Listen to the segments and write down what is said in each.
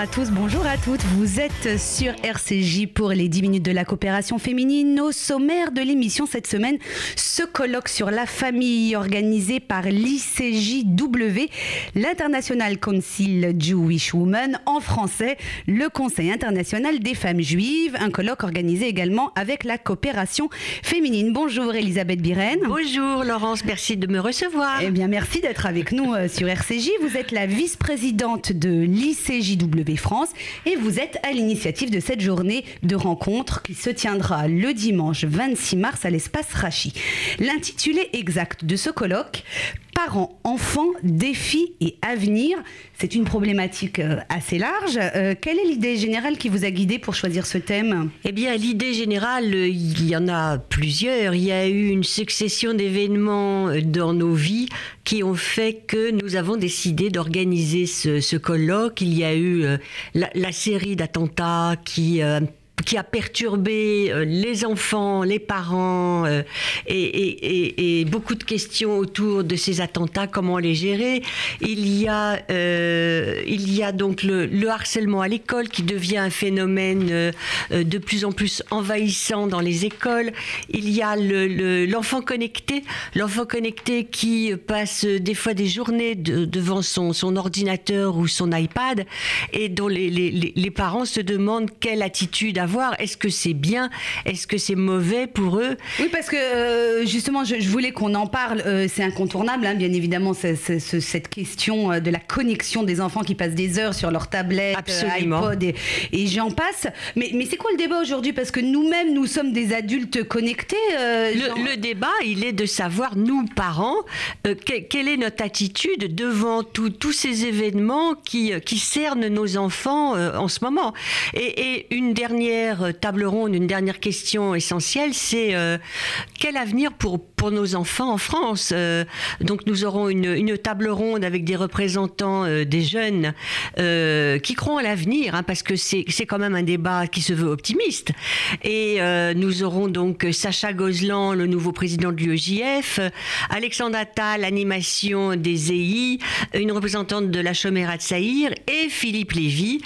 À tous, bonjour à toutes. Vous êtes sur RCJ pour les 10 minutes de la coopération féminine. Au sommaire de l'émission cette semaine, ce colloque sur la famille organisé par l'ICJW, l'International Council Jewish Women, en français, le Conseil international des femmes juives. Un colloque organisé également avec la coopération féminine. Bonjour Elisabeth Biren. Bonjour Laurence, merci de me recevoir. Eh bien, merci d'être avec nous euh, sur RCJ. Vous êtes la vice-présidente de l'ICJW France et vous êtes à l'initiative de cette journée de rencontre qui se tiendra le dimanche 26 mars à l'espace Rachi. L'intitulé exact de ce colloque parents, enfants, défis et avenir. C'est une problématique euh, assez large. Euh, quelle est l'idée générale qui vous a guidé pour choisir ce thème? Eh bien, l'idée générale, euh, il y en a plusieurs. Il y a eu une succession d'événements dans nos vies qui ont fait que nous avons décidé d'organiser ce, colloque. Il y a eu la série d'attentats qui qui a perturbé euh, les enfants, les parents euh, et, beaucoup de questions autour de ces attentats, comment les gérer. Il y a, euh, il y a donc le, harcèlement à l'école qui devient un phénomène de plus en plus envahissant dans les écoles. Il y a l'enfant connecté, l'enfant connecté qui passe des fois des journées devant son, ordinateur ou son iPad et dont les, les parents se demandent quelle attitude avoir est-ce que c'est bien Est-ce que c'est mauvais pour eux? Oui, parce que euh, justement, je, voulais qu'on en parle. Euh, c'est incontournable, hein, bien évidemment, cette question euh, de la connexion des enfants qui passent des heures sur leur tablette, iPod et, j'en passe. Mais, mais c'est quoi le débat aujourd'hui? Parce que nous-mêmes, nous sommes des adultes connectés. Le, débat, il est de savoir, nous, parents, quelle est notre attitude devant tous ces événements qui, qui cernent nos enfants en ce moment? et une dernière table ronde, une dernière question essentielle, c'est euh, quel avenir pour, pour nos enfants en France euh, Donc nous aurons une, table ronde avec des représentants euh, des jeunes qui croient à l'avenir, hein, parce que c'est quand même un débat qui se veut optimiste. Et nous aurons donc Sacha Gozlan, le nouveau président de l'UEJF, Alexandre Attal, l'animation des EI, une représentante de la Chomera de Saïr et Philippe Lévy,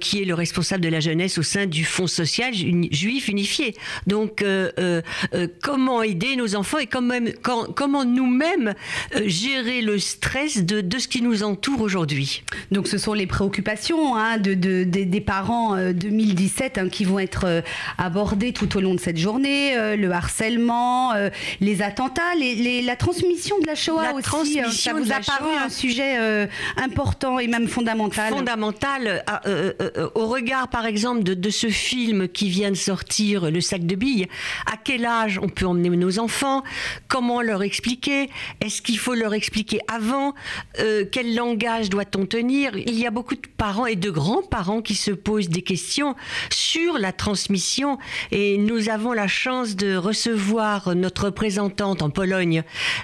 qui est le responsable de la jeunesse au sein du Fonds social juif unifié. Donc, euh, euh, euh, comment aider nos enfants et comment, comment nous-mêmes gérer le stress de, de, ce qui nous entoure aujourd'hui? Donc, ce sont les préoccupations hein, de, de, des parents 2017 hein, qui vont être abordées tout au long de cette journée. le harcèlement, les attentats, les, la transmission de la Shoah la aussi. Transmission ça vous a paru un sujet important et même fondamental. Fondamental au regard, par exemple, de, de ce film qui vient de sortir, Le sac de billes, à quel âge on peut emmener nos enfants, comment leur expliquer, est-ce qu'il faut leur expliquer avant, euh, quel langage doit-on tenir? Il y a beaucoup de parents et de grands-parents qui se posent des questions sur la transmission et nous avons la chance de recevoir notre représentante en Pologne,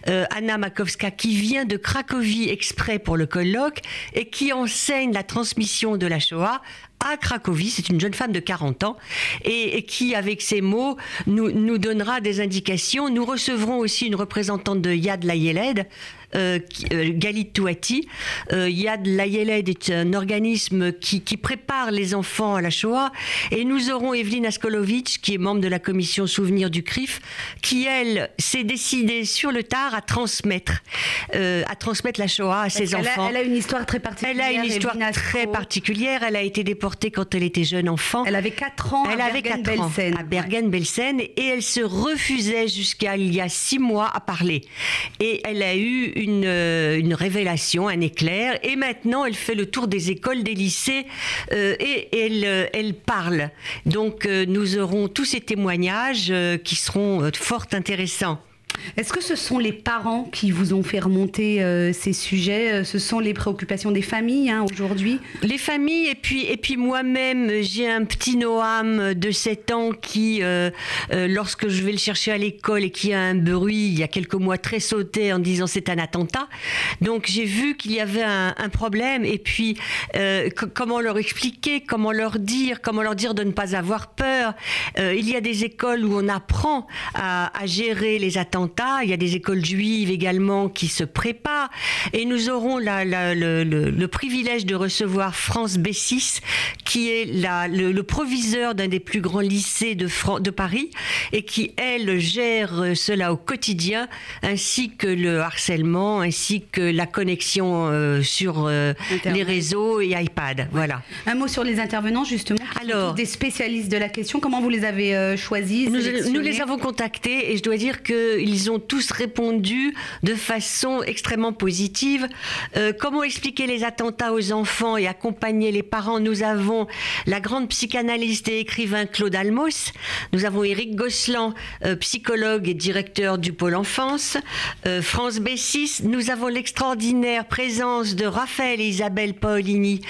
euh, Anna Makowska, qui vient de Cracovie exprès pour le colloque et qui enseigne la transmission de la Shoah à Cracovie. C'est une jeune femme de 40 ans et, qui, avec ces mots, nous, nous donnera des indications. Nous recevrons aussi une représentante de Yad Layeled, euh, euh, Galit Touati. Euh, Yad Layeled est un organisme qui, prépare les enfants à la Shoah. Et nous aurons Evelyne Askolovic, qui est membre de la commission souvenir du CRIF, qui, elle, s'est décidée sur le tard à transmettre, à transmettre la Shoah à ses enfants. elle a une histoire très particulière. Elle a une histoire très particulière. Elle a été déportée quand elle était jeune enfant. Elle avait 4 ans elle à avait 4 ans à Bergen-Belsen et elle se refusait jusqu'à il y a 6 mois à parler. Et elle a eu une, euh, une, révélation, un éclair, et maintenant elle fait le tour des écoles, des lycées, euh, et euh, elle parle. Donc nous aurons tous ces témoignages qui seront fort intéressants. Est-ce que ce sont les parents qui vous ont fait remonter euh, ces sujets euh, Ce sont les préoccupations des familles hein, aujourd'hui? Les familles, et puis, et puis moi-même, j'ai un petit Noam de 7 ans qui, euh, lorsque je vais le chercher à l'école et qui a un bruit, il y a quelques mois, très sauté en disant c'est un attentat. Donc j'ai vu qu'il y avait un, problème, et puis comment leur expliquer, comment leur dire, comment leur dire de ne pas avoir peur. il y a des écoles où on apprend à, à gérer les attentats, il y a des écoles juives également qui se préparent. Et nous aurons le, privilège de recevoir France B6, qui est le, proviseur d'un des plus grands lycées de, de Paris et qui, elle, gère cela au quotidien, ainsi que le harcèlement, ainsi que la connexion euh, sur euh, les réseaux et iPad. Voilà. Un mot sur les intervenants, justement, Alors, des spécialistes de la question. Comment vous les avez euh, choisis nous, nous, les avons contactés et je dois dire qu'ils ont tous répondu de façon extrêmement positive. Euh, comment expliquer les attentats aux enfants et accompagner les parents? Nous avons la grande psychanalyste et écrivain Claude Almos. Nous avons Éric Gosselin, euh, psychologue et directeur du pôle enfance. Euh, France B6. Nous avons l'extraordinaire présence de Raphaël et Isabelle Paolini,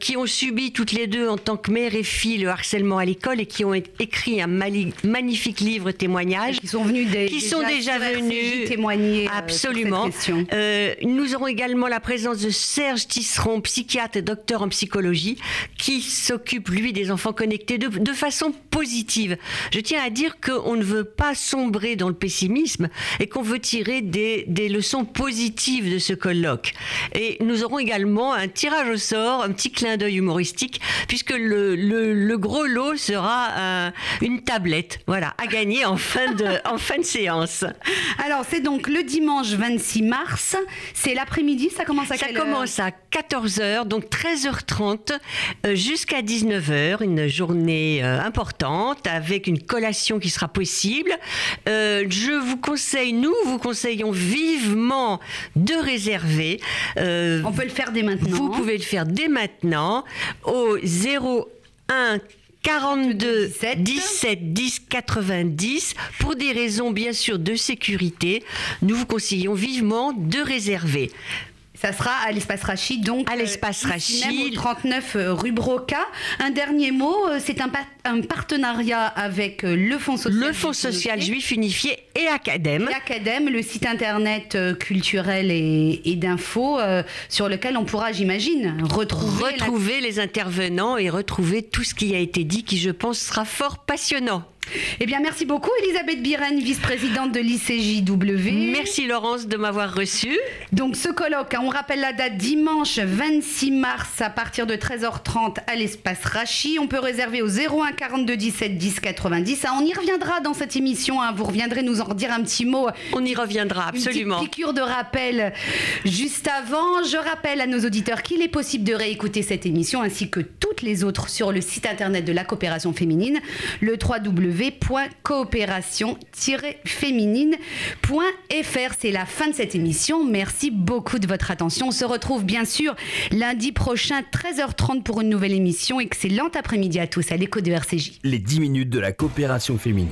qui ont subi toutes les deux en tant que mère et fille le harcèlement à l'école et qui ont écrit un magnifique livre témoignage. Qui sont venus qui sont déjà venus témoigner. Absolument. Euh, nous aurons également la présence de Serge Tisseron, psychiatre et docteur en psychologie, qui s'occupe, lui, des enfants connectés de, de façon positive. Je tiens à dire qu'on ne veut pas sombrer dans le pessimisme et qu'on veut tirer des, des, leçons positives de ce colloque. Et nous aurons également un tirage au sort, un petit clin d'œil humoristique, puisque le, le, gros lot sera une tablette, voilà, à gagner en fin de, en fin de séance. Alors, c'est donc le dimanche 26 mars. C'est l'après-midi, ça commence à Ça quelle commence à 14h, donc 13h30 euh, jusqu'à 19h, une journée euh, importante avec une collation qui sera possible. Euh, je vous conseille, nous vous conseillons vivement de réserver. On peut le faire dès maintenant. Vous pouvez le faire dès maintenant au 01 42 17 10 90 pour des raisons bien sûr de sécurité. Nous vous conseillons vivement de réserver. Ça sera à l'espace Rachid, donc à l'espace euh, Rachid, 39 euh, rue Broca. Un dernier mot, euh, c'est un, un, partenariat avec le Fonds social, le Fonds social juif unifié et Academ. Et Academ, le site internet culturel et, et d'info sur lequel on pourra, j'imagine, retrouver, retrouver les intervenants et retrouver tout ce qui a été dit, qui je pense sera fort passionnant. Eh bien, merci beaucoup, Elisabeth Biren, vice-présidente de l'ICJW. Merci, Laurence, de m'avoir reçue. Donc, ce colloque, hein, on rappelle la date dimanche 26 mars à partir de 13h30 à l'espace Rachi. On peut réserver au 01 42 17 10 90. on y reviendra dans cette émission. Hein. vous reviendrez nous en redire un petit mot. On y reviendra, absolument. Une piqûre de rappel juste avant. Je rappelle à nos auditeurs qu'il est possible de réécouter cette émission ainsi que toutes les autres sur le site internet de la coopération féminine, le 3W www.coopération-féminine.fr. C'est la fin de cette émission. Merci beaucoup de votre attention. On se retrouve bien sûr lundi prochain, 13h30 pour une nouvelle émission. Excellent après-midi à tous à l'écho de RCJ. Les 10 minutes de la coopération féminine.